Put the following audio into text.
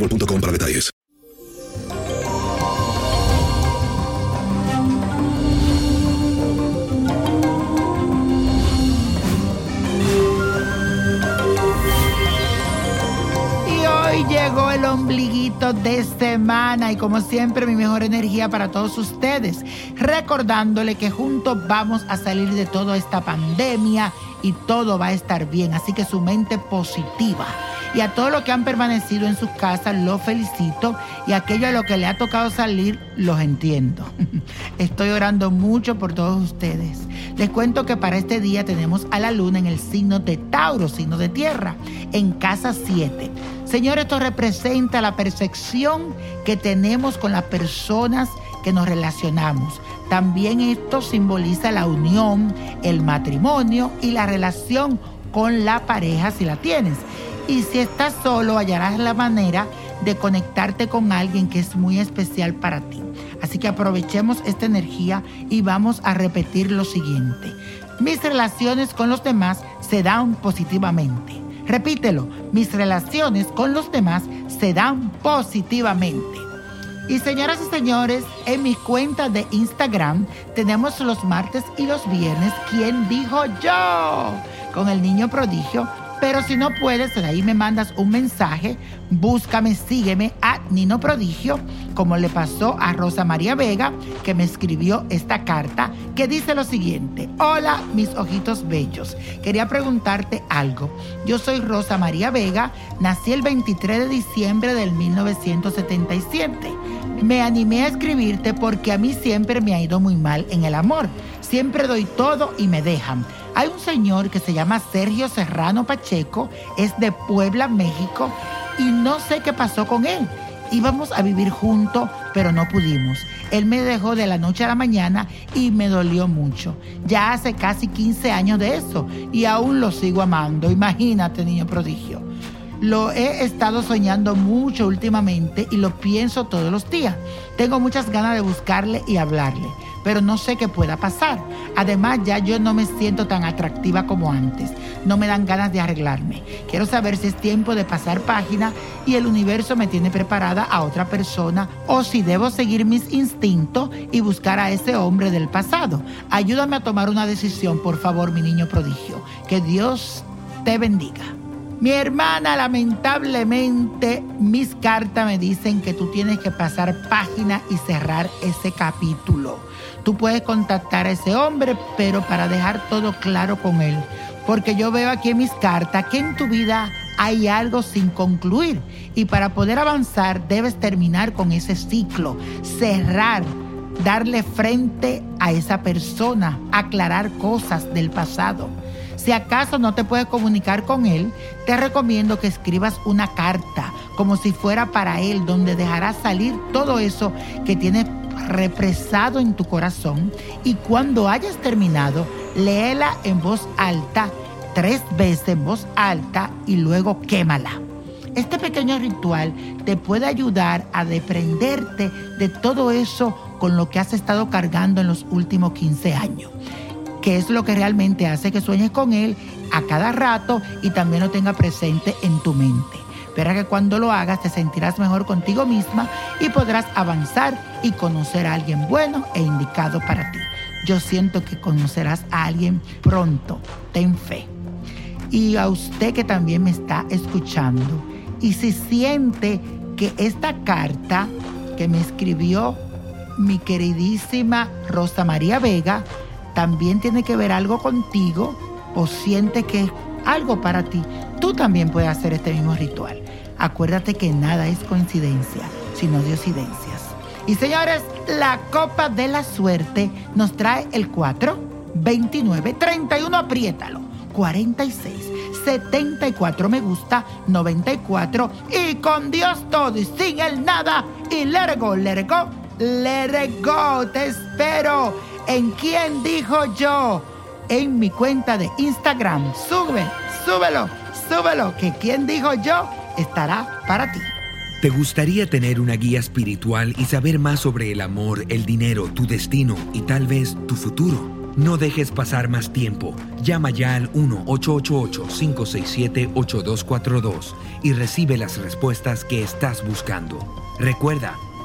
boostmobile.com para detalles. Llegó el ombliguito de semana y como siempre mi mejor energía para todos ustedes, recordándole que juntos vamos a salir de toda esta pandemia y todo va a estar bien, así que su mente positiva. Y a todos los que han permanecido en sus casas, los felicito. Y a aquello a lo que le ha tocado salir, los entiendo. Estoy orando mucho por todos ustedes. Les cuento que para este día tenemos a la luna en el signo de Tauro, signo de tierra, en casa 7. Señor, esto representa la percepción que tenemos con las personas que nos relacionamos. También esto simboliza la unión, el matrimonio y la relación con la pareja si la tienes. Y si estás solo, hallarás la manera de conectarte con alguien que es muy especial para ti. Así que aprovechemos esta energía y vamos a repetir lo siguiente. Mis relaciones con los demás se dan positivamente. Repítelo, mis relaciones con los demás se dan positivamente. Y señoras y señores, en mi cuenta de Instagram tenemos los martes y los viernes, ¿quién dijo yo? Con el niño prodigio pero si no puedes, ahí me mandas un mensaje, búscame, sígueme a Nino Prodigio, como le pasó a Rosa María Vega, que me escribió esta carta, que dice lo siguiente, hola mis ojitos bellos, quería preguntarte algo. Yo soy Rosa María Vega, nací el 23 de diciembre del 1977. Me animé a escribirte porque a mí siempre me ha ido muy mal en el amor. Siempre doy todo y me dejan. Hay un señor que se llama Sergio Serrano Pacheco, es de Puebla, México, y no sé qué pasó con él. Íbamos a vivir juntos, pero no pudimos. Él me dejó de la noche a la mañana y me dolió mucho. Ya hace casi 15 años de eso y aún lo sigo amando. Imagínate, niño prodigio. Lo he estado soñando mucho últimamente y lo pienso todos los días. Tengo muchas ganas de buscarle y hablarle, pero no sé qué pueda pasar. Además, ya yo no me siento tan atractiva como antes. No me dan ganas de arreglarme. Quiero saber si es tiempo de pasar página y el universo me tiene preparada a otra persona o si debo seguir mis instintos y buscar a ese hombre del pasado. Ayúdame a tomar una decisión, por favor, mi niño prodigio. Que Dios te bendiga. Mi hermana, lamentablemente, mis cartas me dicen que tú tienes que pasar página y cerrar ese capítulo. Tú puedes contactar a ese hombre, pero para dejar todo claro con él. Porque yo veo aquí en mis cartas que en tu vida hay algo sin concluir y para poder avanzar debes terminar con ese ciclo, cerrar, darle frente a esa persona, aclarar cosas del pasado. Si acaso no te puedes comunicar con él, te recomiendo que escribas una carta como si fuera para él, donde dejarás salir todo eso que tienes represado en tu corazón y cuando hayas terminado, léela en voz alta, tres veces en voz alta y luego quémala. Este pequeño ritual te puede ayudar a deprenderte de todo eso con lo que has estado cargando en los últimos 15 años que es lo que realmente hace que sueñes con Él a cada rato y también lo tenga presente en tu mente. Verá que cuando lo hagas te sentirás mejor contigo misma y podrás avanzar y conocer a alguien bueno e indicado para ti. Yo siento que conocerás a alguien pronto. Ten fe. Y a usted que también me está escuchando, y si siente que esta carta que me escribió mi queridísima Rosa María Vega, también tiene que ver algo contigo o siente que es algo para ti, tú también puedes hacer este mismo ritual. Acuérdate que nada es coincidencia, sino diosidencias. Y señores, la copa de la suerte nos trae el 4, 29, 31, apriétalo, 46, 74 me gusta, 94 y con Dios todo y sin el nada y let it go, let go, te espero en quién dijo yo en mi cuenta de Instagram. Sube, súbelo, súbelo, que quien dijo yo estará para ti. ¿Te gustaría tener una guía espiritual y saber más sobre el amor, el dinero, tu destino y tal vez tu futuro? No dejes pasar más tiempo. Llama ya al 1-888-567-8242 y recibe las respuestas que estás buscando. Recuerda,